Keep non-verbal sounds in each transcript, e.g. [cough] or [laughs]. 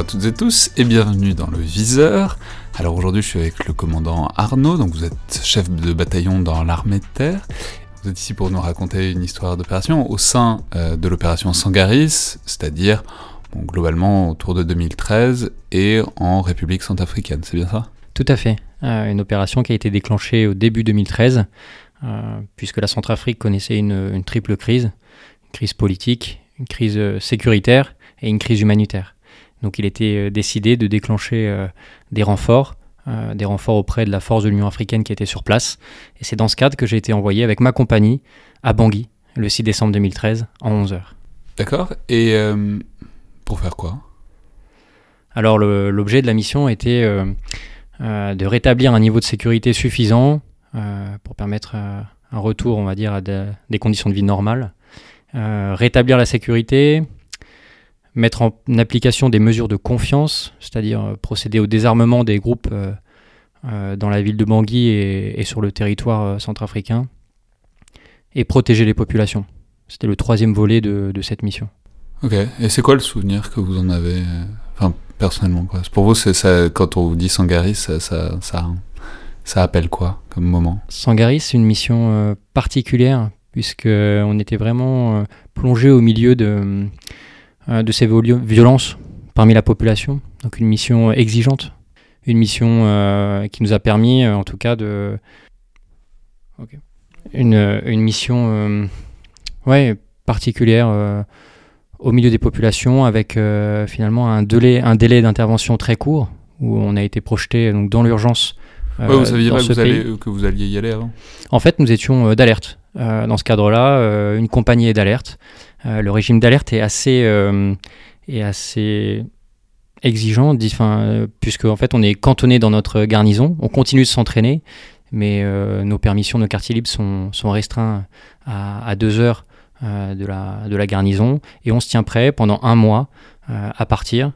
À toutes et tous et bienvenue dans le Viseur. Alors aujourd'hui je suis avec le commandant Arnaud, donc vous êtes chef de bataillon dans l'armée de terre. Vous êtes ici pour nous raconter une histoire d'opération au sein euh, de l'opération Sangaris, c'est-à-dire globalement autour de 2013 et en République centrafricaine, c'est bien ça? Tout à fait. Euh, une opération qui a été déclenchée au début 2013, euh, puisque la Centrafrique connaissait une, triple crise, une crise politique, une crise sécuritaire et une crise humanitaire. Donc il était décidé de déclencher des renforts des renforts auprès de la force de l'Union africaine qui était sur place. Et c'est dans ce cadre que j'ai été envoyé avec ma compagnie à Bangui le 6 décembre 2013 en 11h. D'accord. Et pour faire quoi? Alors l'objet de la mission était euh, euh, de rétablir un niveau de sécurité suffisant euh, pour permettre un retour, on va dire, à des conditions de vie normales. rétablir la sécurité, mettre en application des mesures de confiance, c'est-à-dire procéder au désarmement des groupes dans la ville de Bangui et, sur le territoire centrafricain, et protéger les populations. C'était le troisième volet de cette mission. Ok, et c'est quoi le souvenir que vous en avez euh, Enfin, personnellement, quoi? Pour vous, ça, quand on vous dit Sangaris, ça, ça, ça, appelle quoi comme moment? Sangaris, c'est une mission euh, particulière, puisqu'on était vraiment euh, plongé au milieu de, de ces violences parmi la population. Donc, une mission exigeante, une mission qui nous a permis, en tout cas, de. Une, une mission ouais, particulière au milieu des populations avec euh, finalement un délai, un délai d'intervention très court où on a été projeté donc, dans l'urgence. Euh, vous saviez pas que vous, alliez y aller avant En fait, nous étions euh, d'alerte. Dans ce cadre-là, une compagnie d'alerte. le régime d'alerte est assez, est assez exigeant, puisque en fait on est cantonné dans notre garnison, on continue de s'entraîner, mais nos permissions, nos quartiers libres sont, sont restreints à, deux heures euh, de, la, de la garnison et on se tient prêt pendant un mois euh, à partir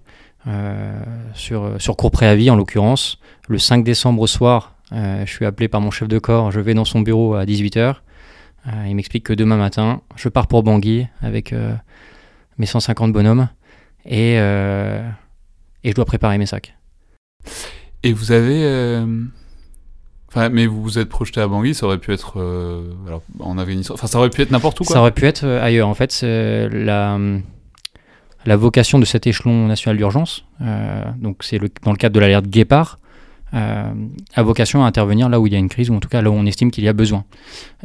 euh, sur, sur court préavis en l'occurrence. Le 5 décembre au soir, je suis appelé par mon chef de corps, je vais dans son bureau à 18h. Il m'explique que demain matin, je pars pour Bangui avec mes 150 bonhommes et, et je dois préparer mes sacs. Et vous avez mais vous vous êtes projeté à Bangui, ça aurait pu être euh, alors, en Afghanistan. Enfin, ça aurait pu être n'importe où. Quoi. Ça aurait pu être euh, ailleurs. En fait, la, la vocation de cet échelon national d'urgence, euh, donc c'est dans le cadre de l'alerte Guépard, a vocation à intervenir là où il y a une crise, ou en tout cas là où on estime qu'il y a besoin.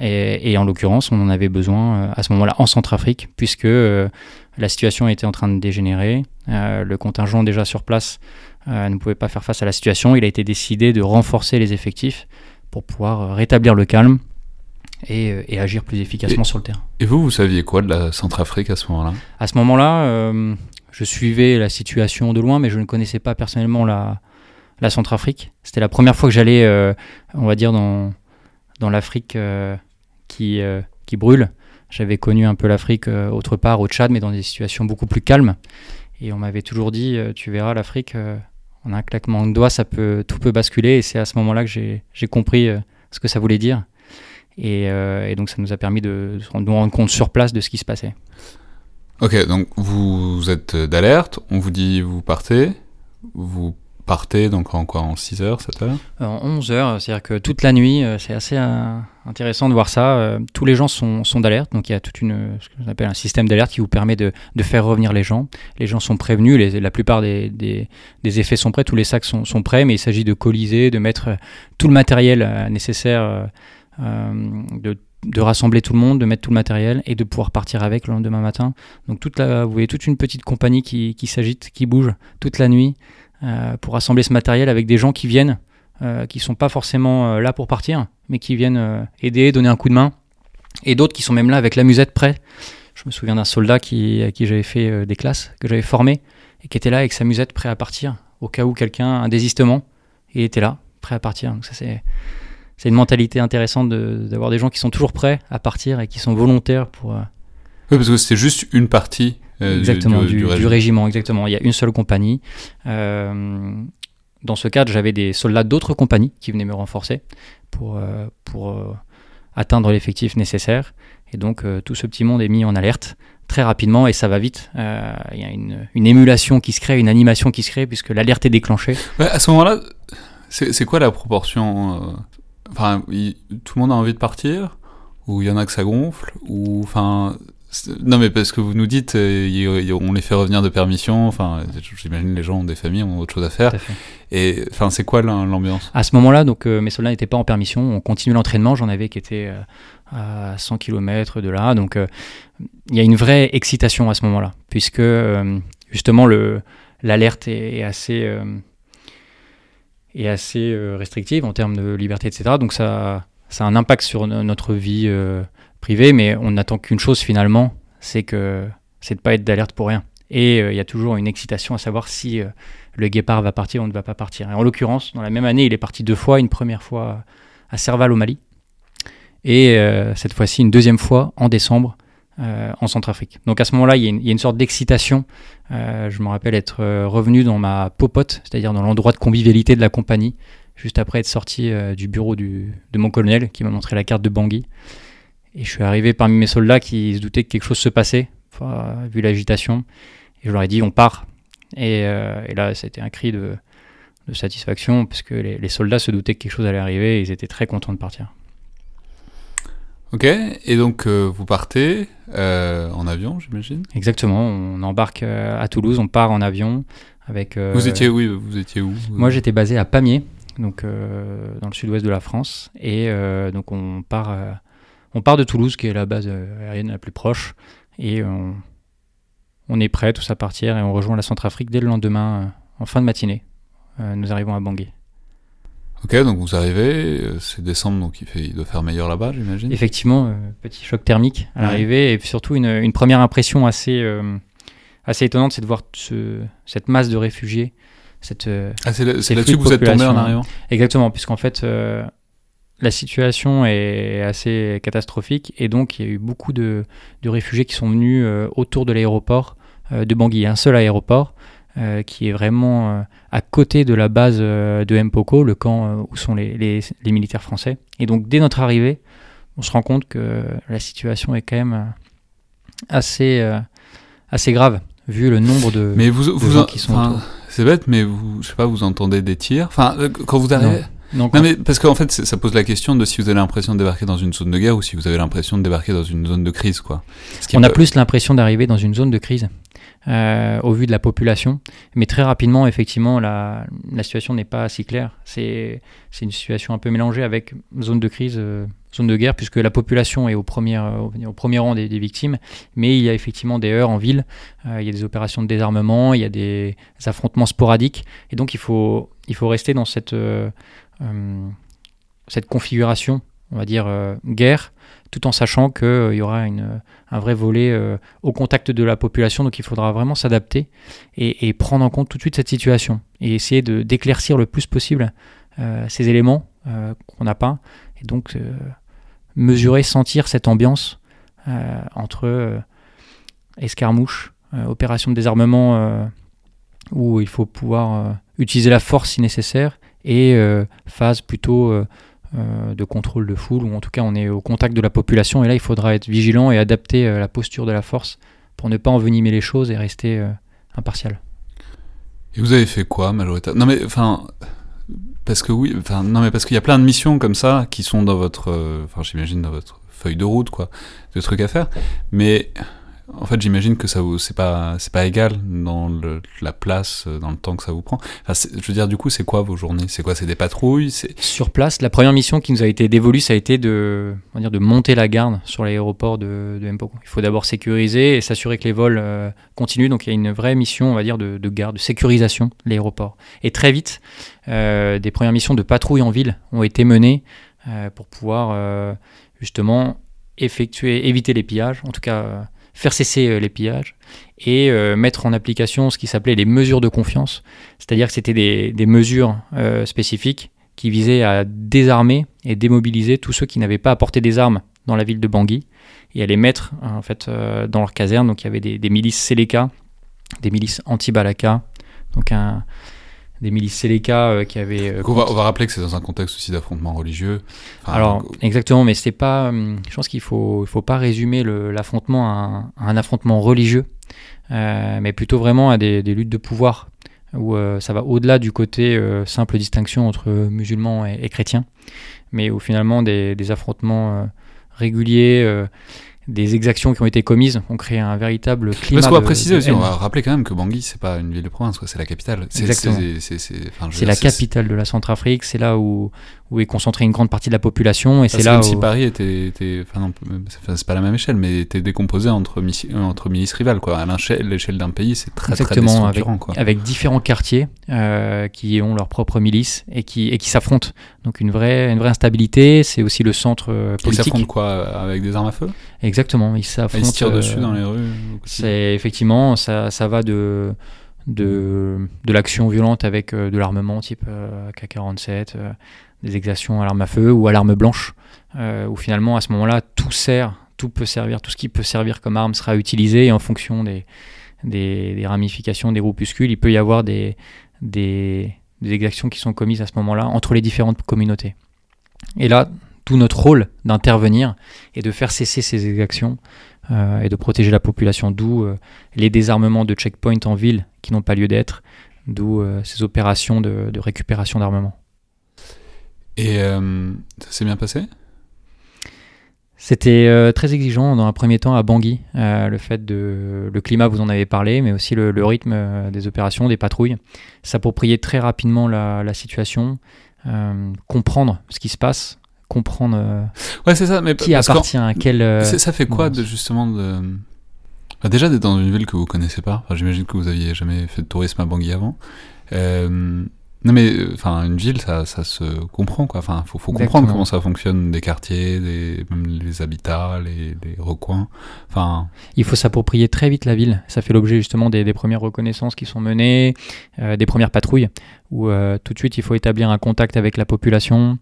Et, et en l'occurrence, on en avait besoin à ce moment-là en Centrafrique, puisque la situation était en train de dégénérer. le contingent déjà sur place ne pouvait pas faire face à la situation. Il a été décidé de renforcer les effectifs pour pouvoir euh, rétablir le calme et, euh, agir plus efficacement sur le terrain. Et vous, vous saviez quoi de la Centrafrique à ce moment-là? À ce moment-là, euh, je suivais la situation de loin, mais je ne connaissais pas personnellement la, la Centrafrique. C'était la première fois que j'allais, on va dire, dans, dans l'Afrique qui, qui brûle. J'avais connu un peu l'Afrique autre part, au Tchad, mais dans des situations beaucoup plus calmes. Et on m'avait toujours dit, tu verras, l'Afrique, en un claquement de doigts, ça peut, tout peut basculer. Et c'est à ce moment-là que j'ai compris euh, ce que ça voulait dire. Euh, et, donc ça nous a permis de, de nous rendre compte sur place de ce qui se passait. Ok, donc vous êtes d'alerte, on vous dit vous partez, vous partez donc en quoi En 6 heures, 7 heures? En 11 heures, c'est-à-dire que toute la nuit, euh, c'est assez euh, intéressant de voir ça. Euh, tous les gens sont, sont d'alerte, donc il y a toute une, ce qu'on appelle un système d'alerte qui vous permet de, de, faire revenir les gens. Les gens sont prévenus, la plupart des, des, effets sont prêts, tous les sacs sont, sont prêts, mais il s'agit de coaliser, de mettre tout le matériel nécessaire, de de rassembler tout le monde, de mettre tout le matériel et de pouvoir partir avec le lendemain matin. Donc toute vous voyez toute une petite compagnie qui, qui s'agite, qui bouge toute la nuit euh, pour rassembler ce matériel avec des gens qui viennent, euh, qui sont pas forcément euh, là pour partir, mais qui viennent aider, donner un coup de main, et d'autres qui sont même là avec la musette prêt. Je me souviens d'un soldat qui, à qui j'avais fait des classes, que j'avais formé, et qui était là avec sa musette prêt à partir, au cas où quelqu'un, un désistement, il était là, prêt à partir. Donc ça c'est c'est une mentalité intéressante d'avoir des gens qui sont toujours prêts à partir et qui sont volontaires pour. Oui, parce que c'est juste une partie euh, exactement, du, régiment. exactement. Il y a une seule compagnie. Euh, dans ce cadre, j'avais des soldats d'autres compagnies qui venaient me renforcer pour, euh, pour atteindre l'effectif nécessaire. Et donc, tout ce petit monde est mis en alerte très rapidement et ça va vite. Euh, il y a une, une, émulation qui se crée, une animation qui se crée puisque l'alerte est déclenchée. à ce moment-là, c'est quoi la proportion euh, Enfin, tout le monde a envie de partir Ou il y en a que ça gonfle Ou enfin, non, mais parce que vous nous dites, euh, on les fait revenir de permission. Enfin, j'imagine les gens ont des familles, ont autre chose à faire. et enfin, c'est quoi l'ambiance? À ce moment-là, donc euh, mes soldats n'étaient pas en permission. On continue l'entraînement. J'en avais qui étaient euh, à 100 km de là. Donc, il y a une vraie excitation à ce moment-là, puisque justement le l'alerte est, assez est assez restrictive en termes de liberté, etc. Donc ça ça a un impact sur notre vie privé, mais on n'attend qu'une chose finalement, c'est que c'est de pas être d'alerte pour rien. Et euh, il y a toujours une excitation à savoir si euh, le guépard va partir ou ne va pas partir. Et en l'occurrence, dans la même année, il est parti deux fois, une première fois à Serval au Mali, et euh, cette fois-ci une deuxième fois en décembre en Centrafrique. Donc à ce moment-là, il y, a une sorte d'excitation. je me rappelle être revenu dans ma popote, c'est-à-dire dans l'endroit de convivialité de la compagnie, juste après être sorti du bureau de mon colonel qui m'a montré la carte de Bangui. Et je suis arrivé parmi mes soldats qui se doutaient que quelque chose se passait, vu l'agitation. Et je leur ai dit, on part. Et, euh, et là, c'était un cri de, de satisfaction, parce que les, les, soldats se doutaient que quelque chose allait arriver et ils étaient très contents de partir. Ok, et donc euh, vous partez euh, en avion, j'imagine? Exactement, on embarque à Toulouse, on part en avion. Avec, vous étiez oui, vous étiez où? Moi j'étais basé à Pamiers, donc dans le sud-ouest de la France, et donc on part on part de Toulouse, qui est la base euh, aérienne la plus proche, et on, est prêt tous à partir et on rejoint la Centrafrique dès le lendemain, euh, en fin de matinée. Euh, nous arrivons à Bangui. Ok, donc vous arrivez, c'est décembre, donc il, fait, il doit faire meilleur là-bas, j'imagine Effectivement, petit choc thermique à l'arrivée, et surtout une, première impression assez, assez étonnante, c'est de voir cette masse de réfugiés. Cette, ah, c'est là-dessus que vous êtes tombé en arrivant? Exactement, puisqu'en fait, la situation est assez catastrophique et donc il y a eu beaucoup de, réfugiés qui sont venus euh, autour de l'aéroport euh, de Bangui. Un seul aéroport euh, qui est vraiment à côté de la base de Mpoko, le camp où sont les, militaires français. Et donc dès notre arrivée, on se rend compte que la situation est quand même assez, assez grave vu le nombre de, mais vous, gens qui sont autour. C'est bête, mais vous, je sais pas, vous entendez des tirs? Enfin, quand vous arrivez. Non, mais parce qu'en fait, ça pose la question de si vous avez l'impression de débarquer dans une zone de guerre ou si vous avez l'impression de débarquer dans une zone de crise, quoi. On a plus l'impression d'arriver dans une zone de crise. Euh, au vu de la population. Mais très rapidement, effectivement, la, la situation n'est pas si claire. C'est une situation un peu mélangée avec zone de crise, euh, zone de guerre, puisque la population est au premier, euh, au, premier rang des, des, victimes. Mais il y a effectivement des heurts en ville, il y a des opérations de désarmement, il y a des affrontements sporadiques. Et donc, il faut, il faut rester dans cette cette configuration, on va dire, euh, guerre, tout en sachant qu'il euh, y aura un vrai volet au contact de la population. Donc il faudra vraiment s'adapter et, prendre en compte tout de suite cette situation et essayer d'éclaircir le plus possible ces éléments qu'on n'a pas. Et donc mesurer, sentir cette ambiance entre escarmouche, opération de désarmement où il faut pouvoir utiliser la force si nécessaire et euh, phase plutôt euh, euh, de contrôle de foule, ou en tout cas on est au contact de la population, et là il faudra être vigilant et adapter la posture de la force pour ne pas envenimer les choses et rester impartial. Et vous avez fait quoi, majoritairement Non mais, enfin, parce que oui, enfin, non mais parce qu'il y a plein de missions comme ça qui sont dans votre, enfin j'imagine dans votre feuille de route, quoi, de trucs à faire, mais en fait, j'imagine que ça vous, c'est pas, c'est pas égal dans le, la place, euh, dans le temps que ça vous prend. Enfin, je veux dire, du coup, c'est quoi vos journées? C'est quoi? C'est des patrouilles? Sur place, la première mission qui nous a été dévolue, ça a été de, on va dire, de monter la garde sur l'aéroport de, de. Il faut d'abord sécuriser et s'assurer que les vols euh, continuent. Donc, il y a une vraie mission, on va dire, de, de garde, de sécurisation de l'aéroport. Et très vite, euh, des premières missions de patrouille en ville ont été menées pour pouvoir justement effectuer, éviter les pillages, en tout cas faire cesser euh, les pillages et euh, mettre en application ce qui s'appelait les mesures de confiance, c'est-à-dire que c'était des, mesures euh, spécifiques qui visaient à désarmer et démobiliser tous ceux qui n'avaient pas apporté des armes dans la ville de Bangui et à les mettre en fait dans leur caserne. Donc il y avait des, milices Seleka, des milices anti-Balaka, donc des milices Seleka qui avaient. on, va, on, va, rappeler que c'est dans un contexte aussi d'affrontement religieux. Enfin, Alors, exactement, mais c'est pas. Je pense qu'il faut, faut pas résumer l'affrontement à, à, un affrontement religieux, mais plutôt vraiment à des, des luttes de pouvoir où ça va au-delà du côté simple distinction entre musulmans et, et, chrétiens, mais où finalement des, des affrontements réguliers des exactions qui ont été commises ont créé un véritable climat. Parce qu'on va préciser aussi, on va rappeler quand même que Bangui, c'est pas une ville de province, c'est la capitale. C'est la capitale de la Centrafrique, c'est là où, où est concentrée une grande partie de la population. Et c'est là même où... si Paris était, était enfin c'est pas la même échelle, mais était décomposé entre, entre milices rivales, quoi. À l'échelle d'un pays, c'est très, Exactement, très avec, quoi. avec différents quartiers euh, qui ont leur propre milice et qui, et qui s'affrontent. Donc une vraie, une vraie instabilité, c'est aussi le centre euh, politique. Ils s'affrontent quoi Avec des armes à feu? Exactement, ils s'affrontent. Ils se tirent dessus dans les rues C'est effectivement, ça, ça va de de, de l'action violente avec de l'armement type K-47, des exactions à l'arme à feu ou à l'arme blanche, euh, où finalement à ce moment-là tout sert, tout peut servir, tout ce qui peut servir comme arme sera utilisé et en fonction des, des, ramifications des groupuscules, il peut y avoir des, des, exactions qui sont commises à ce moment-là entre les différentes communautés. Et là, tout notre rôle d'intervenir et de faire cesser ces exactions euh, et de protéger la population, d'où euh, les désarmements de checkpoints en ville qui n'ont pas lieu d'être, d'où ces opérations de, de récupération d'armement. Et euh, ça s'est bien passé? C'était euh, très exigeant dans un premier temps à Bangui. Euh, le fait de le climat, vous en avez parlé, mais aussi le, rythme des opérations, des patrouilles. S'approprier très rapidement la, situation, comprendre ce qui se passe, comprendre ouais, c'est ça, mais qui appartient à quel. ça fait quoi de, justement de. Bah, déjà d'être dans une ville que vous connaissez pas. J'imagine que vous aviez jamais fait de tourisme à Bangui avant. Non mais euh, enfin une ville ça, ça se comprend quoi. Enfin faut, faut comprendre comment ça fonctionne des quartiers, des, même les habitats, les, les recoins. Enfin il faut s'approprier très vite la ville. Ça fait l'objet justement des, des, premières reconnaissances qui sont menées, euh, des premières patrouilles où euh, tout de suite il faut établir un contact avec la population,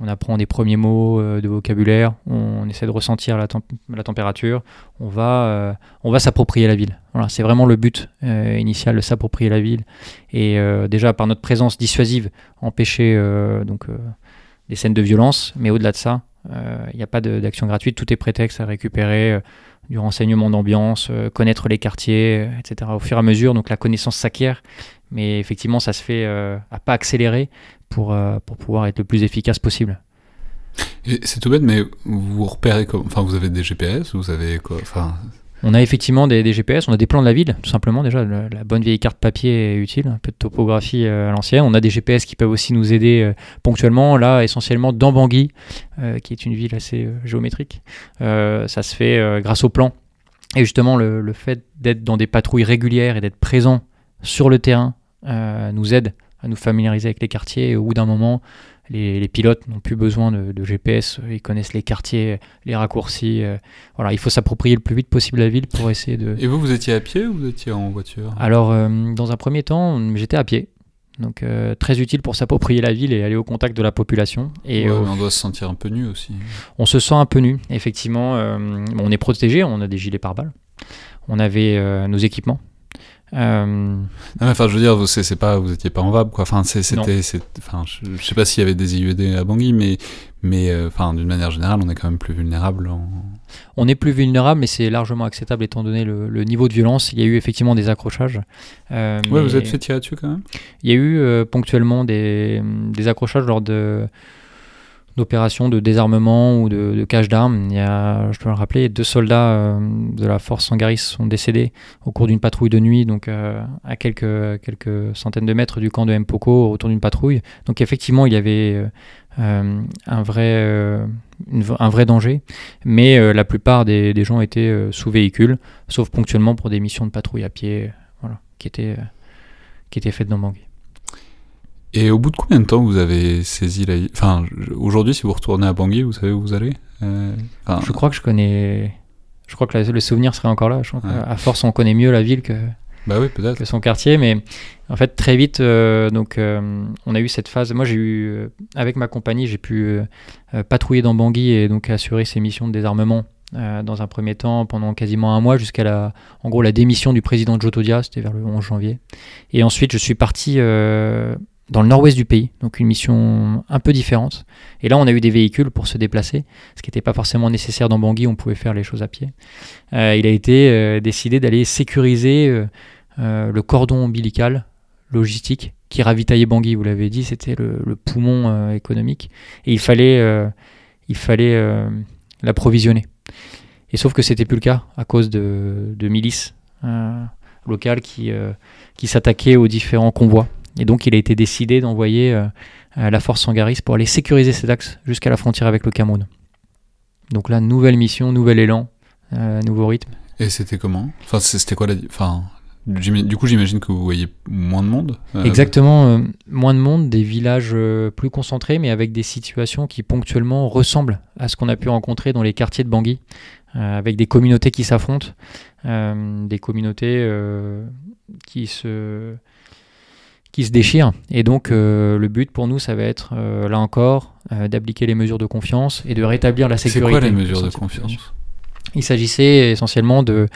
on apprend des premiers mots euh, de vocabulaire, on, essaie de ressentir la, température, on va, euh, on va s'approprier la ville. C'est vraiment le but euh, initial de s'approprier la ville. Et déjà par notre présence dissuasive, empêcher donc des scènes de violence, mais au-delà de ça, il n'y a pas d'action gratuite, tout est prétexte à récupérer du renseignement d'ambiance, connaître les quartiers, etc. Au fur et à mesure, donc la connaissance s'acquiert, mais effectivement, ça se fait à pas accélérer, pour, euh, pour pouvoir être le plus efficace possible. C'est tout bête, mais vous repérez comme. Enfin, vous avez des GPS, vous avez quoi enfin... On a effectivement des, GPS, on a des plans de la ville, tout simplement. Déjà, la, bonne vieille carte papier est utile, un peu de topographie euh, à l'ancienne. On a des GPS qui peuvent aussi nous aider euh, ponctuellement. Là, essentiellement dans Bangui, qui est une ville assez géométrique. ça se fait grâce au plan. Et justement, le, le fait d'être dans des patrouilles régulières et d'être présent sur le terrain nous aide à nous familiariser avec les quartiers. Et au bout d'un moment, les, pilotes n'ont plus besoin de, GPS, ils connaissent les quartiers, les raccourcis. Euh, voilà, il faut s'approprier le plus vite possible la ville pour essayer de. Et vous, vous étiez à pied ou vous étiez en voiture? Alors, euh, dans un premier temps, j'étais à pied. Donc euh, très utile pour s'approprier la ville et aller au contact de la population. Et on doit se sentir un peu nu aussi. On se sent un peu nu, effectivement. on est protégé, on a des gilets pare-balles, on avait nos équipements, euh... enfin, je veux dire, c'est pas, vous étiez pas en VAB, quoi. Enfin, c'était, enfin, je, je, sais pas s'il y avait des IUD à Bangui, mais, mais, euh, enfin, d'une manière générale, on est quand même plus vulnérable. En... On est plus vulnérable, mais c'est largement acceptable étant donné le, niveau de violence. Il y a eu effectivement des accrochages. Euh, ouais, vous êtes fait tirer dessus quand même? Il y a eu euh, ponctuellement des, des accrochages lors de d'opérations de désarmement ou de, cache d'armes. Il y a, je peux le rappeler, deux soldats euh, de la force Sangaris sont décédés au cours d'une patrouille de nuit, donc euh, à quelques, quelques centaines de mètres du camp de Mpoko, autour d'une patrouille. Donc effectivement, il y avait euh, un, vrai, un vrai danger, mais la plupart des, des gens étaient sous véhicule, sauf ponctuellement pour des missions de patrouille à pied, voilà, qui étaient, qui étaient faites dans Bangui. Et au bout de combien de temps vous avez saisi la... Enfin, aujourd'hui, si vous retournez à Bangui, vous savez où vous allez euh, Je crois que je connais... Je crois que le souvenir serait encore là. Je crois À force, on connaît mieux la ville que... Bah oui, peut-être. Que son quartier, mais en fait, très vite, euh, donc, euh, on a eu cette phase. Moi, j'ai eu, avec ma compagnie, j'ai pu patrouiller dans Bangui et donc assurer ces missions de désarmement dans un premier temps pendant quasiment un mois jusqu'à la, en gros, la démission du président Jotodia, c'était vers le 11 janvier. Et ensuite, je suis parti dans le nord-ouest du pays, donc une mission un peu différente. Et là, on a eu des véhicules pour se déplacer, ce qui n'était pas forcément nécessaire dans Bangui, on pouvait faire les choses à pied. Euh, il a été euh, décidé d'aller sécuriser euh, le cordon ombilical logistique qui ravitaillait Bangui, vous l'avez dit, c'était le, poumon économique, et il fallait, il fallait l'approvisionner. Et sauf que c'était plus le cas à cause de, de milices locales qui, qui s'attaquaient aux différents convois et donc il a été décidé d'envoyer euh, la force Sangaris pour aller sécuriser cet axe jusqu'à la frontière avec le Cameroun. Donc là, nouvelle mission, nouvel élan, euh, nouveau rythme. Et c'était comment? Enfin, c'était quoi la... Enfin, du coup, j'imagine que vous voyez moins de monde euh, Exactement, moins de monde, des villages plus concentrés, mais avec des situations qui ponctuellement ressemblent à ce qu'on a pu rencontrer dans les quartiers de Bangui, avec des communautés qui s'affrontent, des communautés qui se qui se déchire. Et donc euh, le but pour nous, ça va être, euh, là encore, euh, d'appliquer les mesures de confiance et de rétablir la sécurité. C'est quoi les mesures de confiance? Il s'agissait essentiellement de,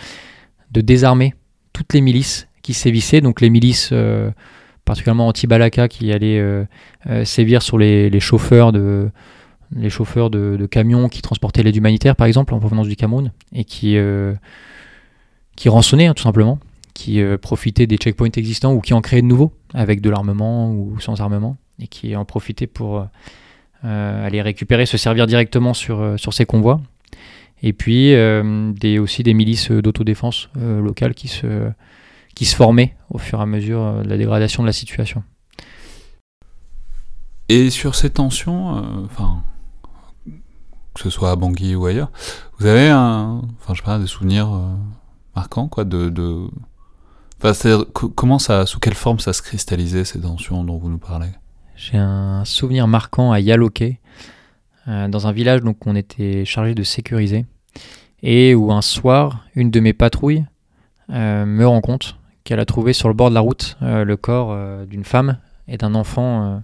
de désarmer toutes les milices qui sévissaient, donc les milices particulièrement anti-Balaka qui allaient sévir sur les, les, chauffeurs de les chauffeurs de, de, camions qui transportaient l'aide humanitaire par exemple en provenance du Cameroun et qui qui rançonnaient hein, tout simplement qui euh, profitaient des checkpoints existants ou qui en créaient de nouveaux, avec de l'armement ou sans armement, et qui en profitaient pour euh, euh, aller récupérer, se servir directement sur, sur ces convois. Et puis des, aussi des milices d'autodéfense locales qui se, qui se formaient au fur et à mesure de la dégradation de la situation. Et sur ces tensions, que ce soit à Bangui ou ailleurs, vous avez un, enfin, je sais pas, des souvenirs marquants quoi, de comment ça, sous quelle forme ça se cristallisait ces tensions dont vous nous parlez? J'ai un souvenir marquant à Yaloke, euh, dans un village donc on était chargé de sécuriser, et où un soir, une de mes patrouilles euh, me rend compte qu'elle a trouvé sur le bord de la route euh, le corps d'une femme et d'un enfant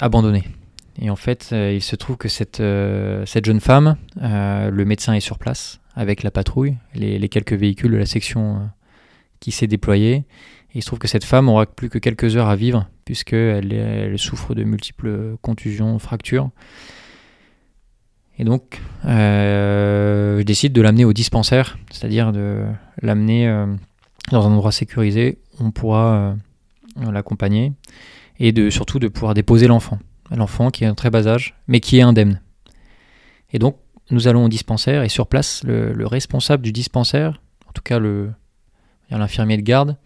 abandonné. Et en fait, il se trouve que cette jeune femme, le médecin est sur place, avec la patrouille, les, quelques véhicules de la section euh, qui s'est déployée. Il se trouve que cette femme aura plus que quelques heures à vivre, puisqu'elle elle souffre de multiples contusions, fractures. Et donc, euh, je décide de l'amener au dispensaire, c'est-à-dire de l'amener euh, dans un endroit sécurisé où on pourra l'accompagner et de, surtout de pouvoir déposer l'enfant. L'enfant qui est un très bas âge, mais qui est indemne. Et donc, nous allons au dispensaire et sur place, le, responsable du dispensaire, en tout cas l'infirmier de garde,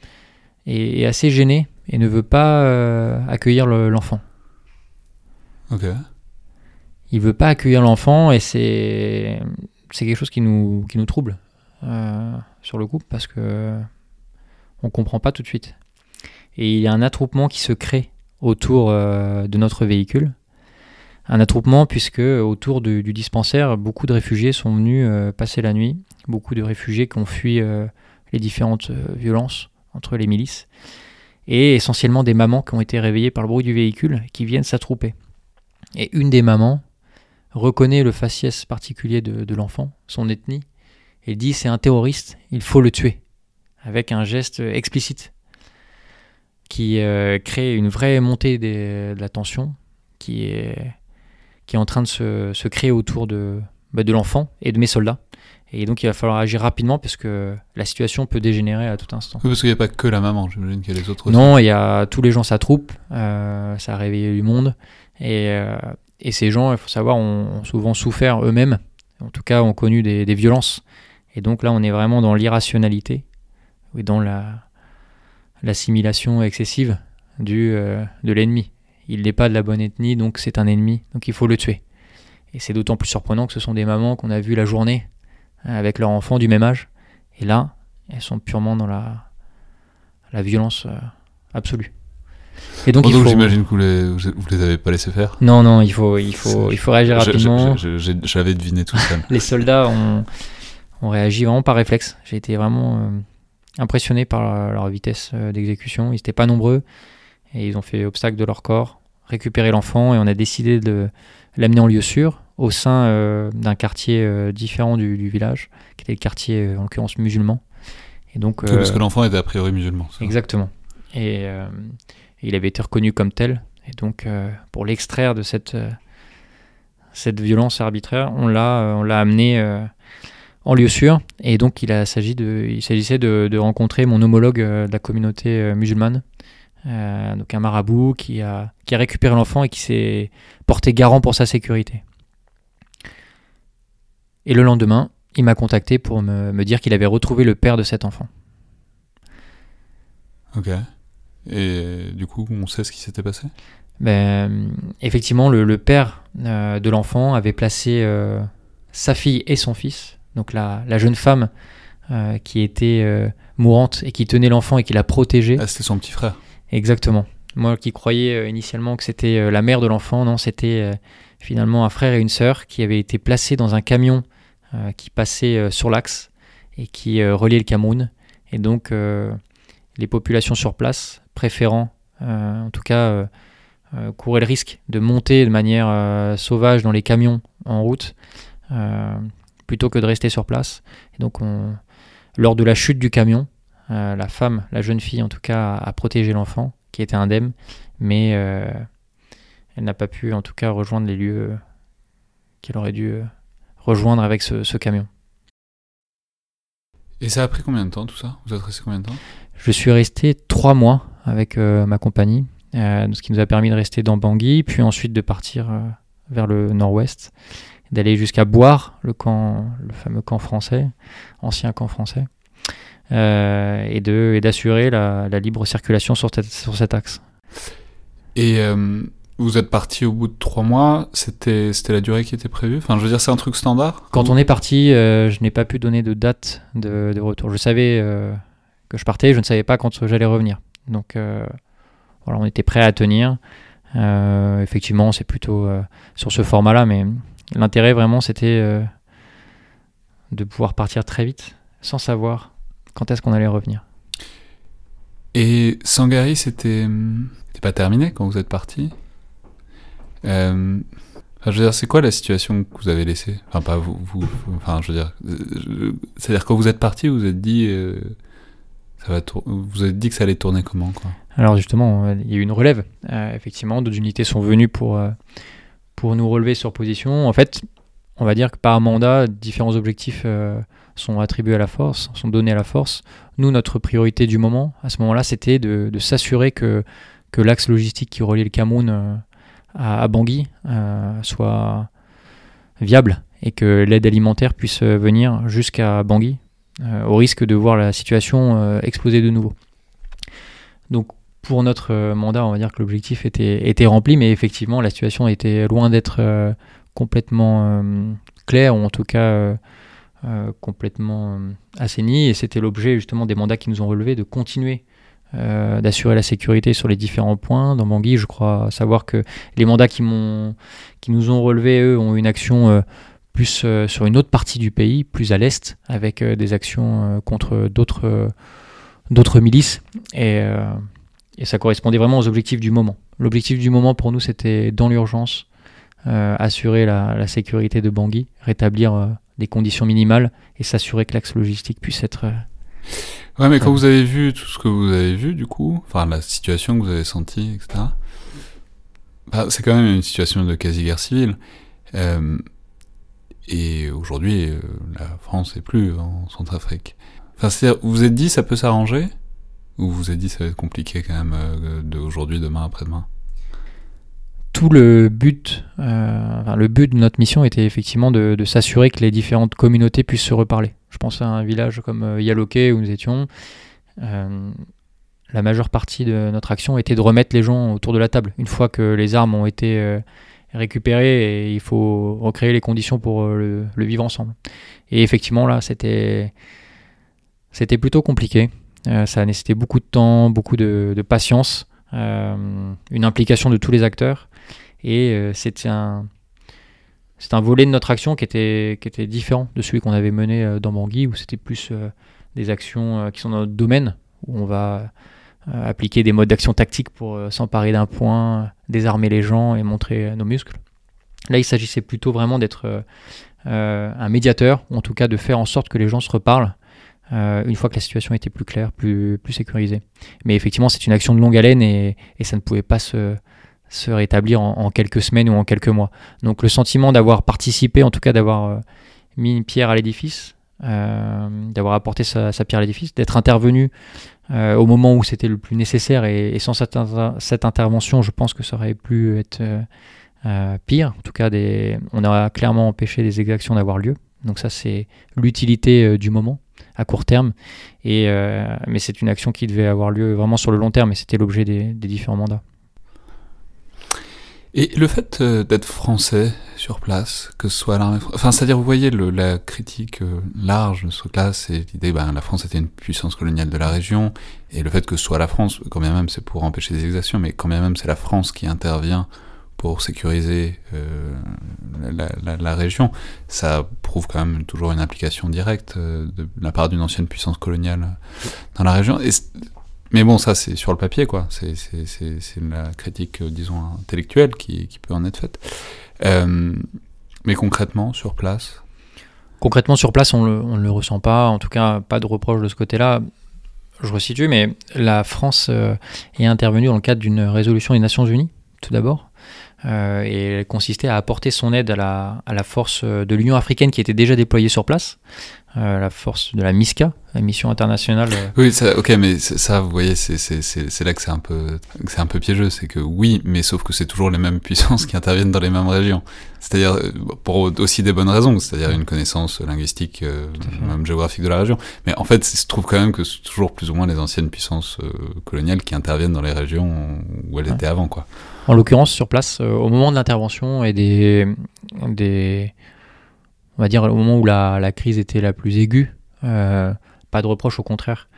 est, assez gêné et ne veut pas euh, accueillir l'enfant. ok. Il veut pas accueillir l'enfant et c'est quelque chose qui nous, qui nous trouble euh, sur le coup parce que on comprend pas tout de suite. Et il y a un attroupement qui se crée autour euh, de notre véhicule un attroupement puisque autour du, dispensaire, beaucoup de réfugiés sont venus euh, passer la nuit, beaucoup de réfugiés qui ont fui euh, les différentes euh, violences entre les milices, et essentiellement des mamans qui ont été réveillées par le bruit du véhicule qui viennent s'attrouper. Et une des mamans reconnaît le faciès particulier de, l'enfant, son ethnie, et dit c'est un terroriste, il faut le tuer, avec un geste explicite qui crée une vraie montée de la tension, qui est qui est en train de se, créer autour de, bah, de l'enfant et de mes soldats. Et donc il va falloir agir rapidement parce que la situation peut dégénérer à tout instant. parce qu'il n'y a pas que la maman, j'imagine qu'il y a les autres aussi. Non, il y a tous les gens s'attroupent, euh, ça a réveillé du monde. Et, euh, et ces gens, il faut savoir, ont, souvent souffert eux-mêmes, en tout cas ont connu des, des, violences. Et donc là, on est vraiment dans l'irrationalité, et dans l'assimilation excessive du, euh, de l'ennemi il n'est pas de la bonne ethnie, donc c'est un ennemi, donc il faut le tuer. Et c'est d'autant plus surprenant que ce sont des mamans qu'on a vues la journée hein, avec leurs enfants du même âge. Et là, elles sont purement dans la, la violence euh, absolue. Et donc, j'imagine que vous les, vous les avez pas laissés faire Non, non, il faut, il faut, il faut réagir rapidement. J'avais deviné tout ça. [laughs] les soldats ont, réagi vraiment par réflexe. J'ai été vraiment euh, impressionné par leur vitesse euh, d'exécution. Ils n'étaient pas nombreux et ils ont fait obstacle de leur corps, récupérer l'enfant et on a décidé de l'amener en lieu sûr au sein d'un quartier différent du, village, qui était le quartier en l'occurrence musulman. Et donc, parce que l'enfant était a priori musulman. Exactement. Et, il avait été reconnu comme tel. Et donc, pour l'extraire de cette, cette violence arbitraire, on l'a, on l'a amené en lieu sûr. Et donc, il, de, il s'agissait de, rencontrer mon homologue euh, de la communauté euh, musulmane, euh, donc un marabout qui a, qui a récupéré l'enfant et qui s'est porté garant pour sa sécurité. Et le lendemain, il m'a contacté pour me, dire qu'il avait retrouvé le père de cet enfant. Ok. Et du coup, on sait ce qui s'était passé? Ben, Effectivement, le, père de l'enfant avait placé sa fille et son fils donc la, jeune femme euh, qui était euh, mourante et qui tenait l'enfant et qui l'a protégé. Ah, c'était son petit frère. Exactement. Moi qui croyais euh, initialement que c'était la mère de l'enfant, non, c'était finalement un frère et une sœur qui avaient été placés dans un camion qui passait sur l'axe et qui reliait le Cameroun. Et donc les populations sur place, préférant en tout cas couraient le risque de monter de manière sauvage dans les camions en route plutôt que de rester sur place. Et donc, on, lors de la chute du camion, euh, la femme, la jeune fille en tout cas, a, protégé l'enfant qui était indemne, mais euh, elle n'a pas pu en tout cas rejoindre les lieux euh, qu'elle aurait dû rejoindre avec ce, camion. Et ça a pris combien de temps tout ça? Vous êtes resté combien de temps? Je suis resté trois mois avec ma compagnie, ce qui nous a permis de rester dans Bangui, puis ensuite de partir vers le nord-ouest d'aller jusqu'à Boire, le, camp, le fameux camp français, ancien camp français, et, de, et d'assurer la, libre circulation sur, sur cet axe. Et euh, vous êtes parti au bout de trois mois, c'était, la durée qui était prévue Enfin, je veux dire, c'est un truc standard Quand on est parti, euh, je n'ai pas pu donner de date de, de retour. Je savais que je partais, je ne savais pas quand j'allais revenir. Donc, voilà, on était prêt à tenir. effectivement, c'est plutôt sur ce format-là, mais L'intérêt vraiment, c'était euh, de pouvoir partir très vite, sans savoir quand est-ce qu'on allait revenir? Et Sangari, c'était pas terminé quand vous êtes parti? Euh, je veux dire, c'est quoi la situation que vous avez laissée? Enfin, pas vous, vous, Enfin, je veux dire, euh, c'est-à-dire quand vous êtes parti, vous vous êtes dit, ça va vous avez dit que ça allait tourner comment quoi? Alors justement, il y a eu une relève. effectivement, d'autres unités sont venues pour pour nous relever sur position. En fait, on va dire que par mandat, différents objectifs euh, sont attribués à la force, sont donnés à la force. Nous, notre priorité du moment, à ce moment-là, c'était de, s'assurer que, que l'axe logistique qui relie le Cameroun euh, à, Bangui euh, soit viable et que l'aide alimentaire puisse venir jusqu'à Bangui, au risque de voir la situation exploser de nouveau. Donc pour notre euh, mandat, on va dire que l'objectif était, rempli, mais effectivement, la situation était loin d'être euh, complètement euh, claire, ou en tout cas complètement assainie. Et c'était l'objet justement des mandats qui nous ont relevés de continuer d'assurer la sécurité sur les différents points. Dans Bangui, je crois savoir que les mandats qui, qui nous ont relevés, eux, ont une action plus sur une autre partie du pays, plus à l'est, avec des actions contre d'autres d'autres milices. Et ça correspondait vraiment aux objectifs du moment. L'objectif du moment pour nous, c'était dans l'urgence, euh, assurer la, sécurité de Bangui, rétablir euh, des conditions minimales et s'assurer que l'axe logistique puisse être. Euh, ouais, mais quand vous avez vu tout ce que vous avez vu, du coup, enfin la situation que vous avez sentie, etc., bah, c'est quand même une situation de quasi-guerre civile. et aujourd'hui, la France n'est plus en Centrafrique. Enfin, vous vous êtes dit, ça peut s'arranger? Ou vous avez dit ça va être compliqué quand même euh, de aujourd'hui, demain, après-demain? Tout le but, euh, le but de notre mission était effectivement de, s'assurer que les différentes communautés puissent se reparler. Je pense à un village comme euh, Yaloké où nous étions. la majeure partie de notre action était de remettre les gens autour de la table. Une fois que les armes ont été récupérées, et il faut recréer les conditions pour le, vivre ensemble. Et effectivement, là, c'était, c'était plutôt compliqué. Euh, ça a nécessité beaucoup de temps, beaucoup de, patience, euh, une implication de tous les acteurs. Et euh, c'était un, c'est un volet de notre action qui était, qui était différent de celui qu'on avait mené dans Bangui, où c'était plus des actions qui sont dans notre domaine, où on va appliquer des modes d'action tactique pour s'emparer d'un point, désarmer les gens et montrer nos muscles. Là, il s'agissait plutôt vraiment d'être un médiateur, ou en tout cas de faire en sorte que les gens se reparlent. une fois que la situation était plus claire, plus, plus sécurisée. Mais effectivement, c'est une action de longue haleine et, et ça ne pouvait pas se, se rétablir en, quelques semaines ou en quelques mois. Donc le sentiment d'avoir participé, en tout cas d'avoir mis une pierre à l'édifice, euh, d'avoir apporté sa, pierre à l'édifice, d'être intervenu euh, au moment où c'était le plus nécessaire et, sans cette, intervention, je pense que ça aurait pu être euh, pire. En tout cas, on a clairement empêché des exactions d'avoir lieu. Donc ça, c'est l'utilité du moment à court terme. Mais c'est une action qui devait avoir lieu vraiment sur le long terme et c'était l'objet des différents mandats. Et le fait euh, d'être français sur place, que ce soit l'armée enfin c'est-à-dire vous voyez le, la critique euh, large de ce truc-là, c'est l'idée ben la France était une puissance coloniale de la région et le fait que ce soit la France, quand bien même c'est pour empêcher des exactions, mais quand bien même c'est la France qui intervient pour sécuriser euh, la, la, la, région, ça prouve quand même toujours une implication directe de la part d'une ancienne puissance coloniale dans la région. Mais bon, ça, c'est sur le papier, quoi. C'est la critique, euh, disons, intellectuelle qui, peut en être faite. Euh, mais concrètement, sur place? Concrètement, sur place, on ne le ressent pas. En tout cas, pas de reproche de ce côté-là. Je resitue, mais la France euh, est intervenue dans le cadre d'une résolution des Nations Unies, tout d'abord. et elle consistait à apporter son aide à la force de l'Union africaine qui était déjà déployée sur place, euh, la force de la MISCA, la mission internationale. Euh. Oui, ça, ok, mais ça, vous voyez, c'est là que c'est un peu, c'est un peu piégeux, c'est que oui, mais sauf que c'est toujours les mêmes puissances qui interviennent dans les mêmes régions. C'est-à-dire euh, pour aussi des bonnes raisons, c'est-à-dire une connaissance linguistique, même géographique de la région. Mais en fait, il se trouve quand même que c'est toujours plus ou moins les anciennes puissances coloniales qui interviennent dans les régions où elles étaient avant, quoi. En l'occurrence, sur place, au moment de l'intervention et des, des on va dire au moment où la, crise était la plus aiguë. Euh, pas de reproche, au contraire.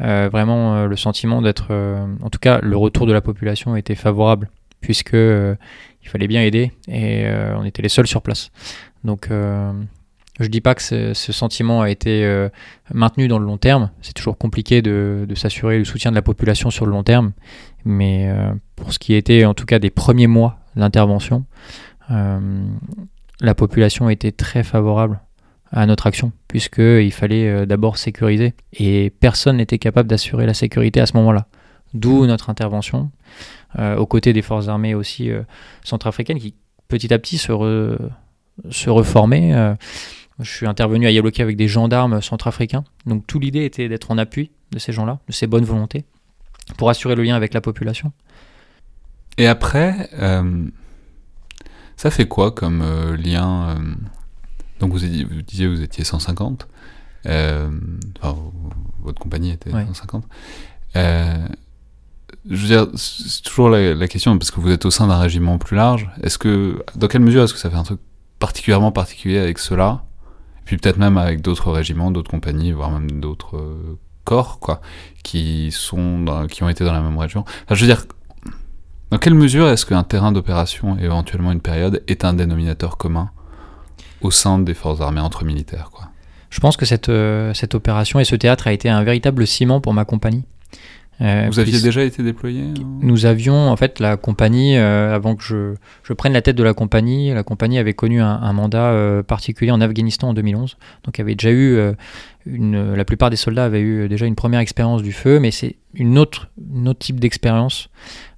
Euh, vraiment, euh, le sentiment d'être, en tout cas, le retour de la population était favorable, puisque il fallait bien aider et on était les seuls sur place. Donc, je dis pas que ce, sentiment a été maintenu dans le long terme. C'est toujours compliqué de, de s'assurer le soutien de la population sur le long terme, mais pour ce qui était, en tout cas, des premiers mois d'intervention, la population était très favorable à notre action, puisqu'il fallait euh, d'abord sécuriser, et personne n'était capable d'assurer la sécurité à ce moment-là. D'où mmh. notre intervention, euh, aux côtés des forces armées aussi euh, centrafricaines, qui petit à petit se, se reformaient. je suis intervenu à Yabloki avec des gendarmes centrafricains, donc toute l'idée était d'être en appui de ces gens-là, de ces bonnes volontés, pour assurer le lien avec la population. Et après, ça fait quoi comme euh, lien euh, Donc vous, vous disiez vous étiez 150, euh, enfin votre compagnie était 150. je veux dire, c'est toujours la, question parce que vous êtes au sein d'un régiment plus large. Est-ce que, dans quelle mesure est-ce que ça fait un truc particulièrement particulier avec cela, puis peut-être même avec d'autres régiments, d'autres compagnies, voire même d'autres corps, quoi, qui sont, qui ont été dans la même région. Enfin, je veux dire, dans quelle mesure est-ce qu'un terrain d'opération, éventuellement une période, est un dénominateur commun au sein des forces armées entre militaires quoi? Je pense que cette, euh, cette opération et ce théâtre a été un véritable ciment pour ma compagnie. Euh, Vous aviez déjà été déployé hein Nous avions, en fait, la compagnie, euh, avant que je, je, prenne la tête de la compagnie, la compagnie avait connu un, mandat particulier en Afghanistan en 2011. Donc, il y avait déjà eu, une, la plupart des soldats avaient eu déjà une première expérience du feu, mais c'est une autre, un autre type d'expérience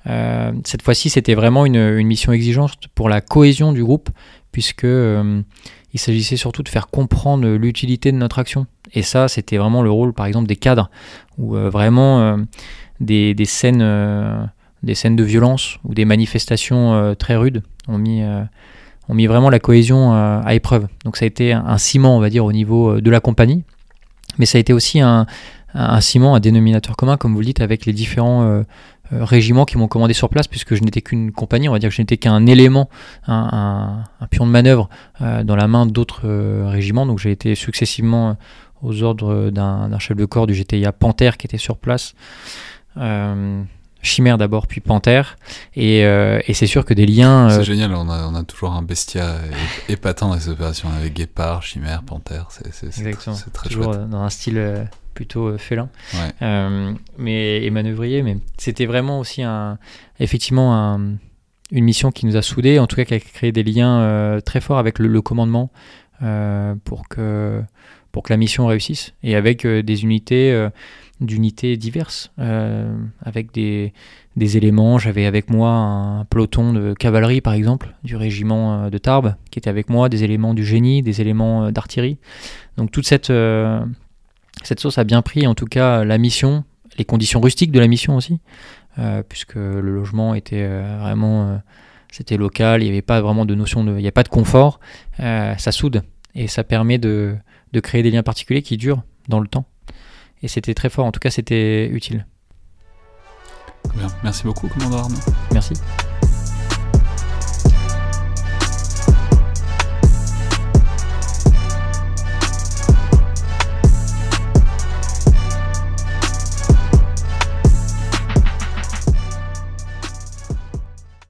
euh, cette fois-ci, c'était vraiment une, mission exigeante pour la cohésion du groupe, puisque euh, il s'agissait surtout de faire comprendre l'utilité de notre action. Et ça, c'était vraiment le rôle, par exemple, des cadres, où euh, vraiment des, scènes, des scènes de violence ou des manifestations très rudes ont mis ont mis vraiment la cohésion à épreuve. Donc ça a été un, ciment, on va dire, au niveau de la compagnie, mais ça a été aussi un, ciment, un dénominateur commun, comme vous le dites, avec les différents régiments qui m'ont commandé sur place, puisque je n'étais qu'une compagnie, on va dire que je n'étais qu'un élément, un, pion de manœuvre euh, dans la main d'autres euh, régiments. Donc j'ai été successivement aux ordres d'un chef de corps du GTIA Panthère qui était sur place. Chimère d'abord, puis Panthère. Et, et c'est sûr que des liens. C'est génial, on a, on a, toujours un bestia épatant dans ces opérations avec Guépard, Chimère, Panthère. C'est très toujours dans un style plutôt euh, félin, euh, mais et manœuvrier. Mais c'était vraiment aussi un, effectivement un, une mission qui nous a soudés, en tout cas qui a créé des liens très forts avec le, commandement pour, que, pour que la mission réussisse, et avec des unités d'unités diverses, avec des, des éléments. J'avais avec moi un peloton de cavalerie, par exemple, du régiment de Tarbes, qui était avec moi, des éléments du génie, des éléments d'artillerie. Donc toute cette, cette sauce a bien pris, en tout cas, la mission, les conditions rustiques de la mission aussi, euh, puisque le logement était euh, vraiment, euh, c'était local, il n'y avait pas vraiment de notion de, il n'y a pas de confort, ça soude et ça permet de, de créer des liens particuliers qui durent dans le temps. Et c'était très fort, en tout cas c'était utile. Bien. Merci beaucoup, commandant Arnaud. Merci.